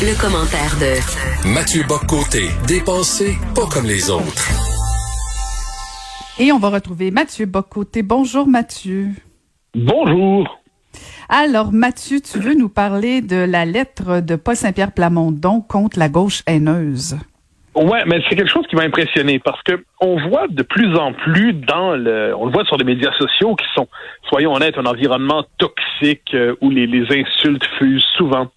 Le, commentaire de Mathieu Boccoté, dépensé pas comme les autres. Et on va retrouver Mathieu Bocoté. Bonjour Mathieu. Bonjour. Alors Mathieu, tu veux nous parler de la lettre de Paul Saint-Pierre Plamondon contre la gauche haineuse? Ouais, mais c'est quelque chose qui m'a impressionné parce que on voit de plus en plus dans le, on le voit sur les médias sociaux qui sont, soyons honnêtes, un environnement toxique euh, où les, insultes fusent souvent.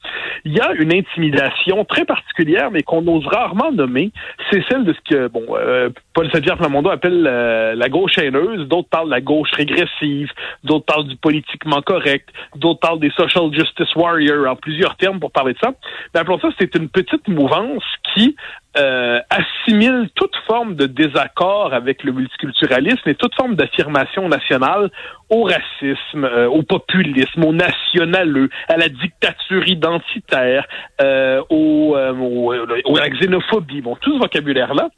Il y a une intimidation très particulière, mais qu'on ose rarement nommer. C'est celle de ce que, bon, euh, Paul Saint-Pierre Plamondon appelle euh, la gauche haineuse. D'autres parlent de la gauche régressive. D'autres parlent du politiquement correct. D'autres parlent des social justice warriors en plusieurs termes pour parler de ça. Mais appelons ça, c'est une petite mouvance qui euh, assimile toute forme de désaccord avec le multiculturalisme et toute forme d'affirmation nationale au racisme, euh, au populisme, au nationaleux, à la dictature identitaire, euh, au, euh, au, au- à la xénophobie, bon, tout ce vocabulaire-là.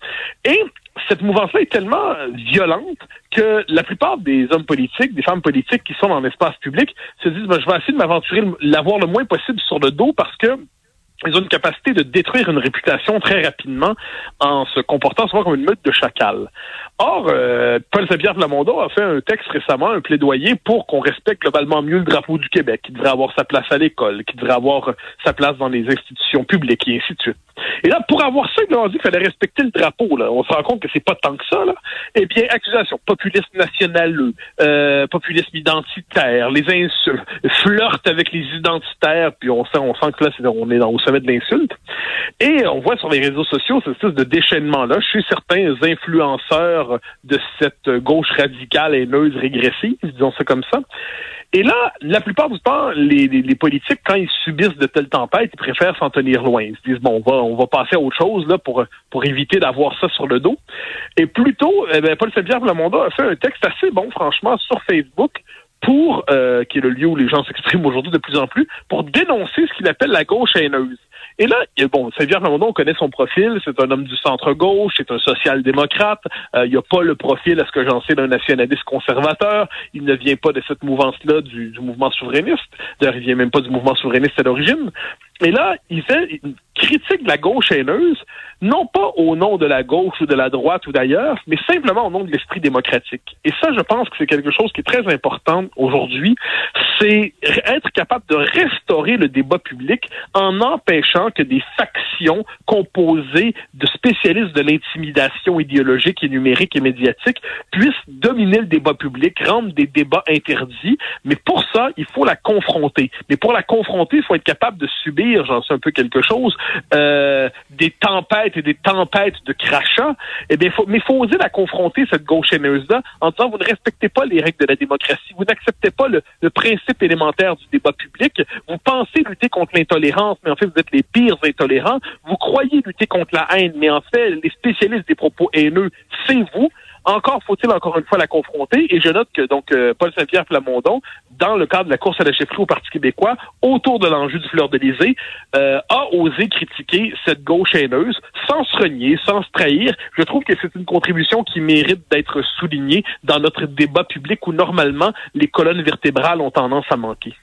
Et cette mouvance-là est tellement violente que la plupart des hommes politiques, des femmes politiques qui sont dans l'espace public se disent ben, je vais essayer de m'aventurer, l'avoir le moins possible sur le dos parce que ils ont une capacité de détruire une réputation très rapidement en se comportant souvent comme une meute de chacal. Or, euh, Paul Saint-Pierre Plamondon a fait un texte récemment, un plaidoyer pour qu'on respecte globalement mieux le drapeau du Québec, qui devrait avoir sa place à l'école, qui devrait avoir sa place dans les institutions publiques et ainsi de suite. Et là, pour avoir ça, ils ont dit qu'il fallait respecter le drapeau. Là. On se rend compte que c'est pas tant que ça. Là. Eh bien, accusation, populisme nationaleux, euh, populisme identitaire, les insultes, flirte avec les identitaires, puis on sent, on sent que là, on est dans, au sommet de l'insulte. Et on voit sur les réseaux sociaux cette espèce de déchaînement-là chez certains influenceurs de cette gauche radicale haineuse régressive, disons ça comme ça. Et là, la plupart du temps, les, politiques, quand ils subissent de telles tempêtes, ils préfèrent s'en tenir loin. Ils se disent bon, on va, va passer à autre chose là pour pour éviter d'avoir ça sur le dos. Et plutôt, eh ben, Paul Saint-Pierre a fait un texte assez bon, franchement, sur Facebook pour euh, qui est le lieu où les gens s'expriment aujourd'hui de plus en plus, pour dénoncer ce qu'il appelle la gauche haineuse. Et là, bon, Saint-Pierre Plamondon, on connaît son profil, c'est un homme du centre-gauche, c'est un social-démocrate, euh, il n'y a pas le profil, à ce que j'en sais, d'un nationaliste conservateur, il ne vient pas de cette mouvance-là du, du mouvement souverainiste, d'ailleurs, il vient même pas du mouvement souverainiste à l'origine. Et là, il fait une critique de la gauche haineuse, non pas au nom de la gauche ou de la droite ou d'ailleurs, mais simplement au nom de l'esprit démocratique. Et ça, je pense que c'est quelque chose qui est très important aujourd'hui, c'est être capable de restaurer le débat public en empêchant que des factions composées de spécialistes de l'intimidation idéologique et numérique et médiatique puissent dominer le débat public, rendre des débats interdits. Mais pour ça, il faut la confronter. Mais pour la confronter, il faut être capable de subir, j'en sais un peu quelque chose, euh, des tempêtes et des tempêtes de crachats. Eh bien, faut, mais il faut oser la confronter, cette gauche haineuse-là, en disant, vous ne respectez pas les règles de la démocratie, vous n'acceptez pas le principe élémentaire du débat public, vous pensez lutter contre l'intolérance, mais en fait, vous êtes les pires intolérants, vous croyez lutter contre la haine, mais en fait, les spécialistes des propos haineux, c'est vous. Encore faut-il encore une fois la confronter. Et je note que donc euh, Paul Saint-Pierre Plamondon, dans le cadre de la course à la chefferie au Parti québécois, autour de l'enjeu du fleur de euh, a osé critiquer cette gauche haineuse sans se renier, sans se trahir. Je trouve que c'est une contribution qui mérite d'être soulignée dans notre débat public où normalement les colonnes vertébrales ont tendance à manquer.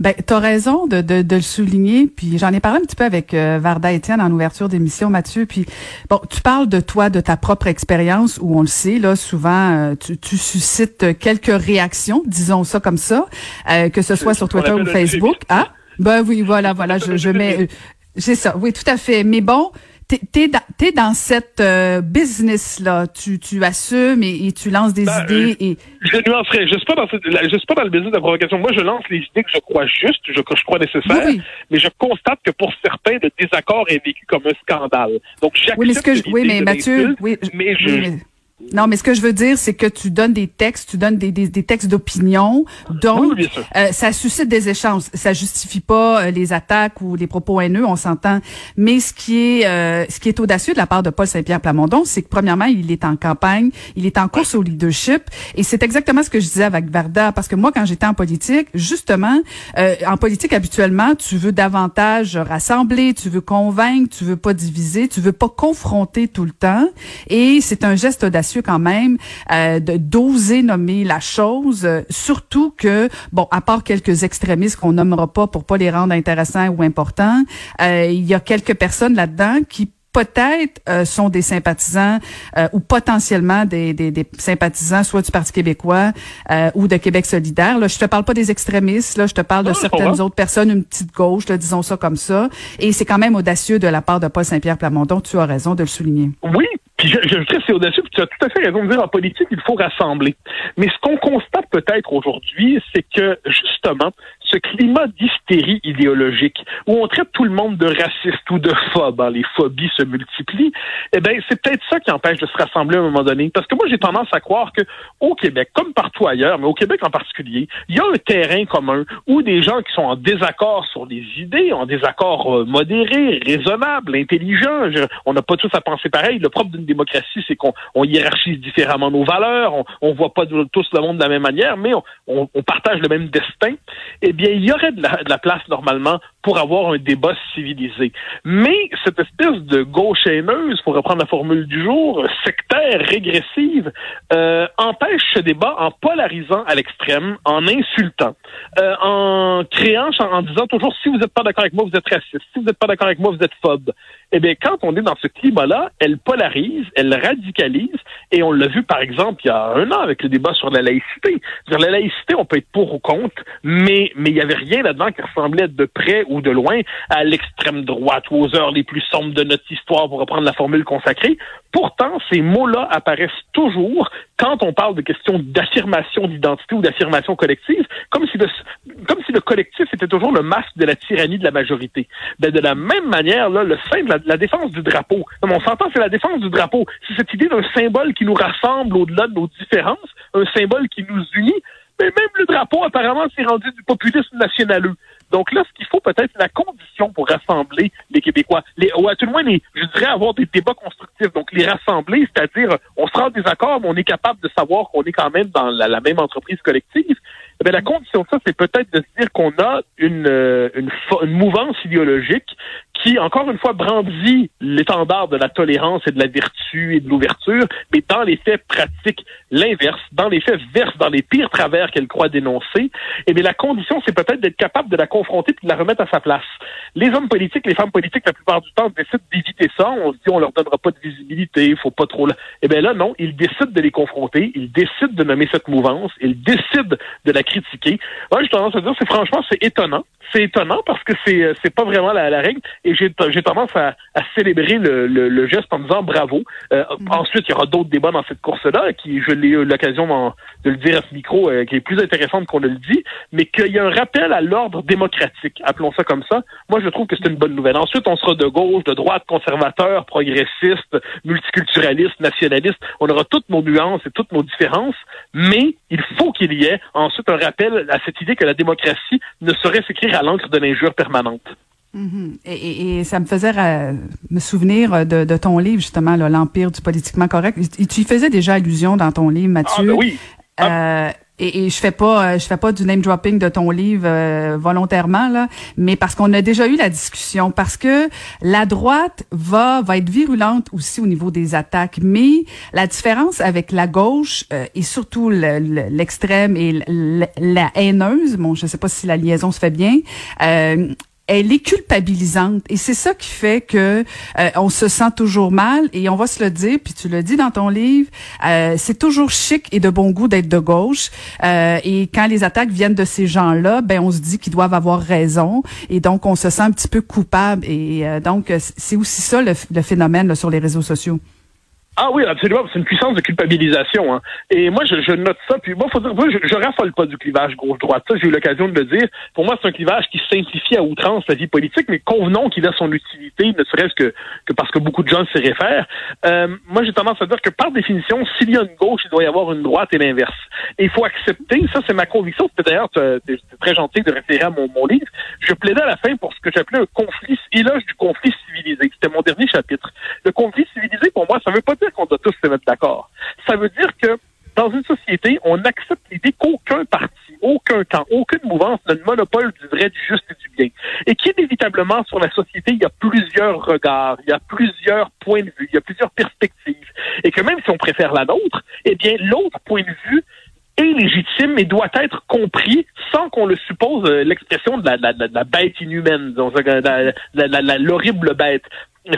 Ben, t'as raison de, de, de le souligner. Puis j'en ai parlé un petit peu avec euh, Varda Étienne en ouverture d'émission, Mathieu. Puis bon, tu parles de toi, de ta propre expérience, où on le sait, là, souvent, euh, tu, tu suscites quelques réactions, disons ça comme ça, euh, que ce soit sur Twitter ou Facebook. Ah, ben oui, voilà, voilà, je, je mets, c'est ça, oui, tout à fait. Mais bon, t'es dans, t'es dans cette euh, business là, tu, tu assumes et, et tu lances des Ben, idées et Je nuancerai. Je suis pas dans cette- la- je suis pas dans le business de la provocation. Moi, je lance les idées que je crois justes, je, que je crois nécessaires, Oui, oui. mais je constate que pour certains, le désaccord est vécu comme un scandale. Donc, j'accepte oui, mais ce que je, oui, l'idée mais de Mathieu, oui, je- mais je, oui, mais- Non, mais ce que je veux dire, c'est que tu donnes des textes, tu donnes des, des, des textes d'opinion, donc euh, ça suscite des échanges. Ça justifie pas euh, les attaques ou les propos haineux, on s'entend. Mais ce qui est euh, ce qui est audacieux de la part de Paul Saint-Pierre Plamondon, c'est que premièrement, il est en campagne, il est en course au leadership, et c'est exactement ce que je disais avec Varda, parce que moi, quand j'étais en politique, justement, en politique habituellement, tu veux davantage rassembler, tu veux convaincre, tu veux pas diviser, tu veux pas confronter tout le temps, et c'est un geste audacieux quand même euh, d'oser nommer la chose, euh, surtout que bon, à part quelques extrémistes qu'on nommera pas pour pas les rendre intéressants ou importants, euh, il y a quelques personnes là-dedans qui peut-être euh, sont des sympathisants euh, ou potentiellement des, des, des, sympathisants soit du Parti québécois euh, ou de Québec solidaire. Là, je te parle pas des extrémistes, là, je te parle de certaines autres personnes, une petite gauche, là, disons ça comme ça. Et c'est quand même audacieux de la part de Paul Saint-Pierre Plamondon, tu as raison de le souligner. Oui, je, je que c'est audacieux, puis tu as tout à fait raison de dire en politique, il faut rassembler. Mais ce qu'on constate peut-être aujourd'hui, c'est que justement, ce climat d'hystérie idéologique où on traite tout le monde de raciste ou de phobe, hein, les phobies se multiplient, eh ben c'est peut-être ça qui empêche de se rassembler à un moment donné. Parce que moi, j'ai tendance à croire que au Québec, comme partout ailleurs, mais au Québec en particulier, il y a un terrain commun où des gens qui sont en désaccord sur des idées, en désaccord euh, modéré, raisonnable, intelligent, on n'a pas tous à penser pareil. Le propre d'une démocratie, c'est qu'on hiérarchise différemment nos valeurs, on, on voit pas tous le monde de la même manière, mais on, on, partage le même destin. Eh il y aurait de la, place normalement pour avoir un débat civilisé. Mais cette espèce de gauche haineuse, pour reprendre la formule du jour, sectaire, régressive, euh, empêche ce débat en polarisant à l'extrême, en insultant, euh, en créant, en disant toujours si vous n'êtes pas d'accord avec moi, vous êtes raciste, si vous n'êtes pas d'accord avec moi, vous êtes phobe. Eh bien, quand on est dans ce climat-là, elle polarise, elle radicalise, et on l'a vu par exemple il y a un an avec le débat sur la laïcité. Sur la laïcité, on peut être pour ou contre, mais mais il y avait rien là-dedans qui ressemblait de près ou de loin à l'extrême droite ou aux heures les plus sombres de notre histoire, pour reprendre la formule consacrée. Pourtant, ces mots-là apparaissent toujours quand on parle de questions d'affirmation d'identité ou d'affirmation collective, comme si le, comme si le collectif était toujours le masque de la tyrannie de la majorité. Ben, de la même manière, là, le sein de la, défense du drapeau. on s'entend, c'est la défense du drapeau. C'est cette idée d'un symbole qui nous rassemble au-delà de nos différences, un symbole qui nous unit. Mais même le drapeau, apparemment, s'est rendu du populisme nationaleux. Donc là, ce qu'il faut peut-être, la condition pour rassembler les Québécois, les, ou à tout le moins, les, je dirais avoir des débats constructifs. Donc les rassembler, c'est-à-dire, on se rend des accords, mais on est capable de savoir qu'on est quand même dans la, même entreprise collective. Eh la condition de ça, c'est peut-être de se dire qu'on a une, euh, une, une mouvance idéologique qui, encore une fois, brandit l'étendard de la tolérance et de la vertu et de l'ouverture, mais dans les faits pratique l'inverse, dans les faits verse dans les pires travers qu'elle croit dénoncer. Et bien la condition, c'est peut-être d'être capable de la confronter puis de la remettre à sa place. Les hommes politiques, les femmes politiques, la plupart du temps, décident d'éviter ça. On se dit, on leur donnera pas de visibilité, il faut pas trop... Et bien là, non, ils décident de les confronter, ils décident de nommer cette mouvance, ils décident de la critiquer. Moi, j'ai tendance à dire, c'est franchement, c'est étonnant. C'est étonnant parce que c'est euh, c'est pas vraiment la, règle. J'ai tendance à, à célébrer le, le, geste en disant bravo. Euh, mm. Ensuite, il y aura d'autres débats dans cette course-là, qui je l'ai eu l'occasion de le dire à ce micro, euh, qui est plus intéressante qu'on ne le dit, mais qu'il y a un rappel à l'ordre démocratique, appelons ça comme ça. Moi, je trouve que c'est une bonne nouvelle. Ensuite, on sera de gauche, de droite, conservateur, progressiste, multiculturaliste, nationaliste. On aura toutes nos nuances et toutes nos différences, mais il faut qu'il y ait ensuite un rappel à cette idée que la démocratie ne saurait s'écrire à l'encre de l'injure permanente. Mm-hmm. et, ça me faisait me souvenir de, ton livre, justement, l'Empire du politiquement correct. Et tu y faisais déjà allusion dans ton livre, Mathieu. Ah, ben oui. Euh, et, je fais pas, je fais pas du name dropping de ton livre euh, volontairement là, mais parce qu'on a déjà eu la discussion, parce que la droite va va être virulente aussi au niveau des attaques, mais la différence avec la gauche euh, et surtout l'extrême et la, haineuse, bon, je sais pas si la liaison se fait bien. Euh, elle est culpabilisante. Et c'est ça qui fait que euh, on se sent toujours mal. Et on va se le dire puis tu le dis dans ton livre euh, c'est toujours chic et de bon goût d'être de gauche. Euh, et quand les attaques viennent de ces gens-là ben on se dit qu'ils doivent avoir raison. Et donc on se sent un petit peu coupable. Et donc c'est aussi ça le, phénomène sur les réseaux sociaux. Ah oui, absolument. C'est une puissance de culpabilisation. Hein. Et moi, je, je, note ça. Puis moi, faut dire, je, je raffole pas du clivage gauche-droite. Ça, j'ai eu l'occasion de le dire. Pour moi, c'est un clivage qui simplifie à outrance la vie politique, mais convenons qu'il a son utilité, ne serait-ce que, que parce que beaucoup de gens s'y réfèrent. Euh, moi, j'ai tendance à dire que par définition, s'il y a une gauche, il doit y avoir une droite et l'inverse. Et il faut accepter, ça c'est ma conviction. D'ailleurs très gentil de référer à mon, mon livre. Je plaidais à la fin pour ce que j'appelais un conflit, éloge du conflit civilisé. C'était mon dernier chapitre. Le conflit ça veut pas dire qu'on doit tous se mettre d'accord. Ça veut dire que dans une société, on accepte l'idée qu'aucun parti, aucun camp, aucune mouvance n'a le monopole du vrai, du juste et du bien. Et qu'inévitablement, sur la société, il y a plusieurs regards, il y a plusieurs points de vue, il y a plusieurs perspectives. Et que même si on préfère la nôtre, eh bien, l'autre point de vue est légitime et doit être compris sans qu'on le suppose euh, l'expression de la, la, bête inhumaine, l'horrible bête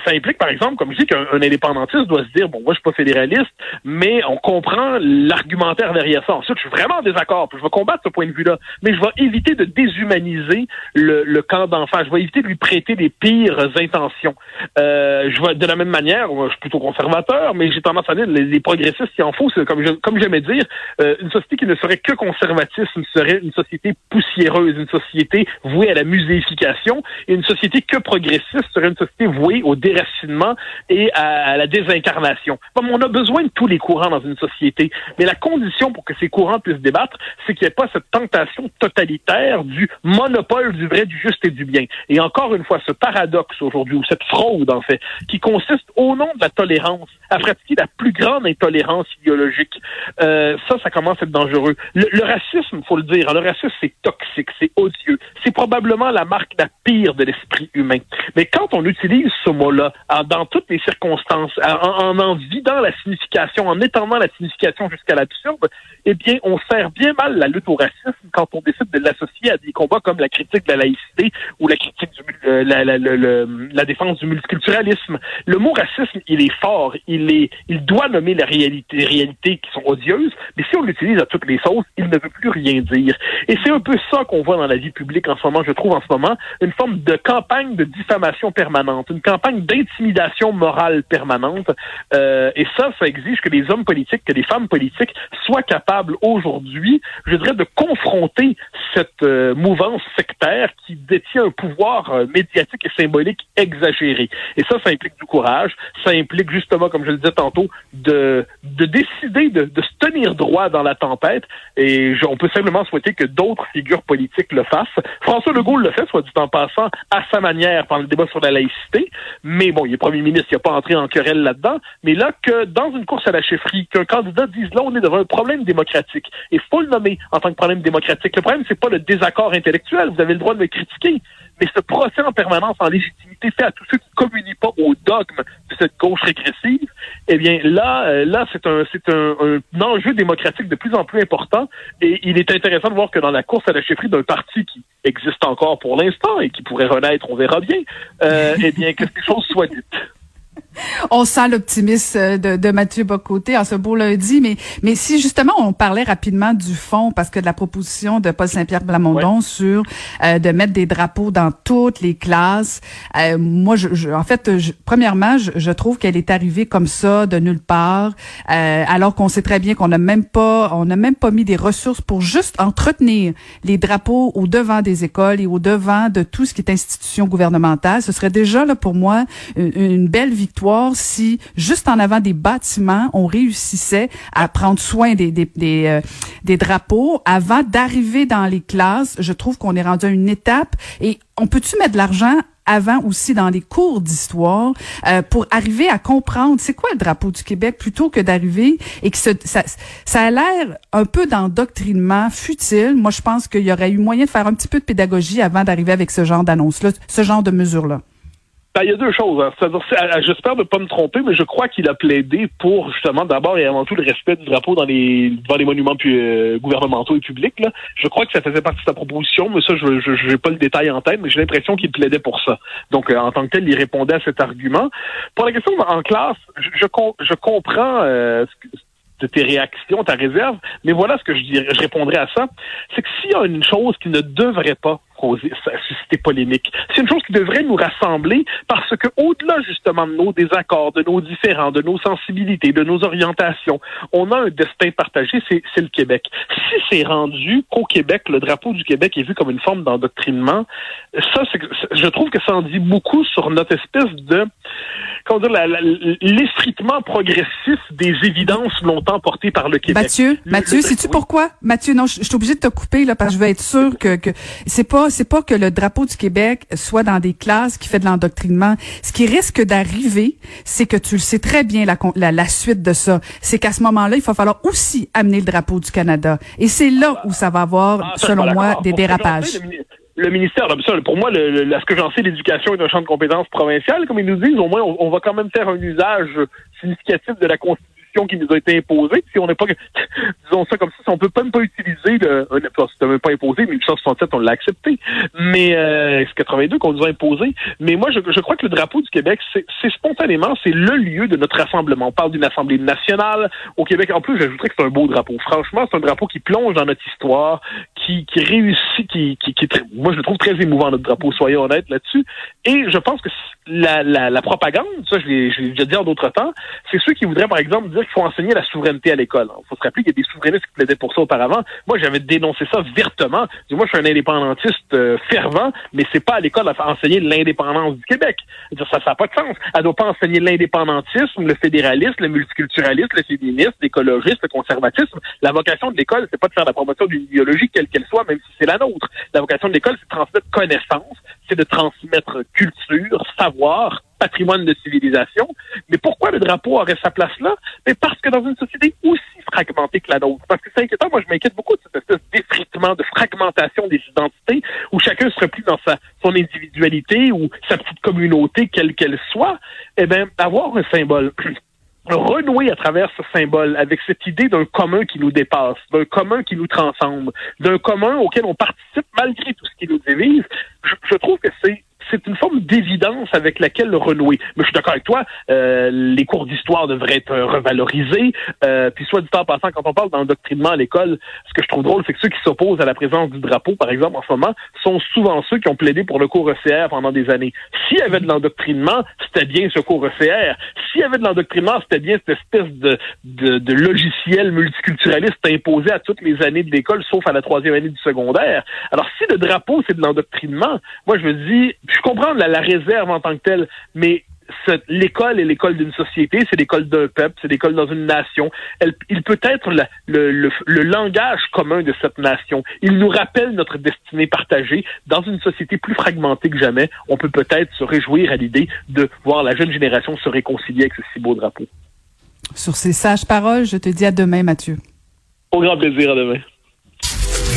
ça implique, par exemple, comme je dis, qu'un indépendantiste doit se dire, bon, moi, je suis pas fédéraliste, mais on comprend l'argumentaire derrière ça. Ensuite, je suis vraiment en désaccord, je vais combattre ce point de vue-là, mais je vais éviter de déshumaniser le, le camp d'enfants. Je vais éviter de lui prêter les pires intentions. Euh, je vais, de la même manière, je suis plutôt conservateur, mais j'ai tendance à dire, les, les progressistes, il en faut, c'est comme, comme j'aimais dire, euh, une société qui ne serait que conservatisme serait une société poussiéreuse, une société vouée à la muséification, et une société que progressiste serait une société vouée au déracinement et à, la désincarnation. on a besoin de tous les courants dans une société, mais la condition pour que ces courants puissent débattre, c'est qu'il n'y ait pas cette tentation totalitaire du monopole du vrai, du juste et du bien. Et encore une fois, ce paradoxe aujourd'hui, ou cette fraude en fait, qui consiste au nom de la tolérance à pratiquer la plus grande intolérance idéologique, euh, ça, ça commence à être dangereux. Le, le racisme, faut le dire, le racisme, c'est toxique, c'est odieux. C'est probablement la marque la pire de l'esprit humain. Mais quand on utilise ce mot là dans toutes les circonstances, en, en vidant la signification, en étendant la signification jusqu'à l'absurde, eh bien, on sert bien mal la lutte au racisme quand on décide de l'associer à des combats comme la critique de la laïcité ou la critique du euh, la, la, la, défense du multiculturalisme. Le mot racisme, il est fort, il est, il doit nommer la réalité, les réalités qui sont odieuses, mais si on l'utilise à toutes les sauces, il ne veut plus rien dire. Et c'est un peu ça qu'on voit dans la vie publique en ce moment, je trouve en ce moment, une forme de campagne de diffamation permanente, une campagne d'intimidation morale permanente. Euh, et ça, ça exige que les hommes politiques, que les femmes politiques soient capables aujourd'hui, je dirais, de confronter cette euh, mouvance sectaire qui détient un pouvoir euh, médiatique et symbolique exagéré. Et ça, ça implique du courage. Ça implique justement, comme je le disais tantôt, de, de décider de, de se tenir droit dans la tempête. Et on peut simplement souhaiter que d'autres figures politiques le fassent. François Legault le fait, soit dit en passant, à sa manière, pendant le débat sur la laïcité. Mais bon, il est premier ministre, il n'a pas entré en querelle là-dedans. Mais là, que dans une course à la chefferie, qu'un candidat dise là, on est devant un problème démocratique. Et faut le nommer en tant que problème démocratique. Le problème, c'est pas le désaccord intellectuel. Vous avez le droit de me critiquer. Mais ce procès en permanence en légitimité fait à tous ceux qui ne communient pas au dogme de cette gauche régressive, eh bien là, euh, là c'est un c'est un, un, enjeu démocratique de plus en plus important. Et il est intéressant de voir que dans la course à la chefferie d'un parti qui existe encore pour l'instant et qui pourrait renaître, on verra bien, euh, eh bien que ces choses soient dites. On sent l'optimisme de, de Mathieu Bocoté en ce beau lundi, mais mais si justement on parlait rapidement du fond, parce que de la proposition de Paul Saint-Pierre Blamondon sur euh, de mettre des drapeaux dans toutes les classes, euh, moi, je, en fait, premièrement, je, trouve qu'elle est arrivée comme ça de nulle part, euh, alors qu'on sait très bien qu'on n'a même pas, on n'a même pas mis des ressources pour juste entretenir les drapeaux au devant des écoles et au devant de tout ce qui est institution gouvernementale. Ce serait déjà là pour moi une, une belle victoire si, juste en avant des bâtiments, on réussissait à prendre soin des, des, euh, des drapeaux avant d'arriver dans les classes. Je trouve qu'on est rendu à une étape et on peut-tu mettre de l'argent avant aussi dans les cours d'histoire euh, pour arriver à comprendre c'est quoi le drapeau du Québec plutôt que d'arriver et que ça, ça a l'air un peu d'endoctrinement futile. Moi, je pense qu'il y aurait eu moyen de faire un petit peu de pédagogie avant d'arriver avec ce genre d'annonce-là, ce genre de mesures-là. Ben, il y a deux choses. Hein. J'espère ne pas me tromper, mais je crois qu'il a plaidé pour justement d'abord et avant tout le respect du drapeau dans les devant les monuments euh, gouvernementaux et publics. Là. Je crois que ça faisait partie de sa proposition, mais ça, je n'ai pas le détail en tête, mais j'ai l'impression qu'il plaidait pour ça. Donc, euh, en tant que tel, il répondait à cet argument. Pour la question en classe, je, je, comprends euh, de tes réactions, ta réserve. Mais voilà ce que je, dirais, je répondrais à ça. C'est que s'il y a une chose qui ne devrait pas causer, susciter polémique, c'est une chose qui devrait nous rassembler parce que au-delà justement de nos désaccords, de nos différends, de nos sensibilités, de nos orientations, on a un destin partagé, c'est le Québec. Si c'est rendu qu'au Québec, le drapeau du Québec est vu comme une forme d'endoctrinement, ça, je trouve que ça en dit beaucoup sur notre espèce de comment dire, l'effritement progressif des évidences longtemps portées par le Québec. Mathieu, Mathieu, sais-tu pourquoi? Mathieu, non, je, suis obligé de te couper là parce que je veux être sûr que, que c'est pas c'est pas que le drapeau du Québec soit dans des classes qui fait de l'endoctrinement. Ce qui risque d'arriver, c'est que tu le sais très bien la, la, la suite de ça. C'est qu'à ce moment-là, il va falloir aussi amener le drapeau du Canada. Et c'est là où ça va avoir, ah, selon moi, des dérapages le ministère, pour moi, le, ce que j'en sais, l'éducation est un champ de compétences provincial, comme ils nous disent, au moins, on, on va quand même faire un usage significatif de la Constitution qui nous a été imposée. Si on n'est pas, disons ça comme ça, si on peut même pas utiliser le, c'était même pas imposé, mais 1867, on l'a accepté. Mais euh, c'est 82 qu'on nous a imposé. Mais moi, je, je, crois que le drapeau du Québec, c'est spontanément, c'est le lieu de notre rassemblement. On parle d'une assemblée nationale au Québec. En plus, j'ajouterais que c'est un beau drapeau. Franchement, c'est un drapeau qui plonge dans notre histoire, qui, qui réussit, qui, qui, qui moi je le trouve très émouvant notre drapeau. Soyons honnêtes là-dessus. Et je pense que la, la, la propagande, ça je l'ai déjà dit en d'autres temps, c'est ceux qui voudraient par exemple dire qu'il faut enseigner la souveraineté à l'école. Il faut se rappeler qu'il y a des souverainistes qui plaidaient pour ça auparavant. Moi, j'avais dénoncé ça vertement. Moi, je suis un indépendantiste euh, fervent, mais c'est pas à l'école à enseigner l'indépendance du Québec. Ça n'a pas de sens. Elle doit pas enseigner l'indépendantisme, le fédéralisme, le multiculturalisme, le féminisme, l'écologisme, le conservatisme. La vocation de l'école, c'est pas de faire la promotion d'une idéologie quelle qu'elle soit, même si c'est la nôtre. La vocation de l'école, c'est de transmettre connaissance, c'est de transmettre culture, savoir, patrimoine de civilisation. Mais pourquoi le drapeau aurait sa place là? Mais parce que dans une société aussi fragmentée que la nôtre, parce que c'est inquiétant, moi je m'inquiète beaucoup de cette espèce de fragmentation des identités, où chacun serait plus dans sa son individualité ou sa petite communauté, quelle qu'elle soit, eh bien, avoir un symbole renouer à travers ce symbole avec cette idée d'un commun qui nous dépasse, d'un commun qui nous transcende, d'un commun auquel on participe malgré tout ce qui nous divise, je trouve que c'est c'est une forme d'évidence avec laquelle le renouer. Mais je suis d'accord avec toi, euh, les cours d'histoire devraient être revalorisés. Euh, puis soit du temps passant, quand on parle d'endoctrinement à l'école, ce que je trouve drôle, c'est que ceux qui s'opposent à la présence du drapeau, par exemple, en ce moment, sont souvent ceux qui ont plaidé pour le cours ECR pendant des années. S'il y avait de l'endoctrinement, c'était bien ce cours ECR. S'il y avait de l'endoctrinement, c'était bien cette espèce de, de, de logiciel multiculturaliste imposé à toutes les années de l'école, sauf à la troisième année du secondaire. Alors si le drapeau, c'est de l'endoctrinement, moi je me dis, je comprends la, réserve en tant que telle, mais l'école est l'école d'une société, c'est l'école d'un peuple, c'est l'école dans une nation. il peut être le, langage commun de cette nation. Il nous rappelle notre destinée partagée. Dans une société plus fragmentée que jamais, on peut peut-être se réjouir à l'idée de voir la jeune génération se réconcilier avec ce si beau drapeau. Sur ces sages paroles, je te dis à demain, Mathieu. Au grand plaisir, à demain.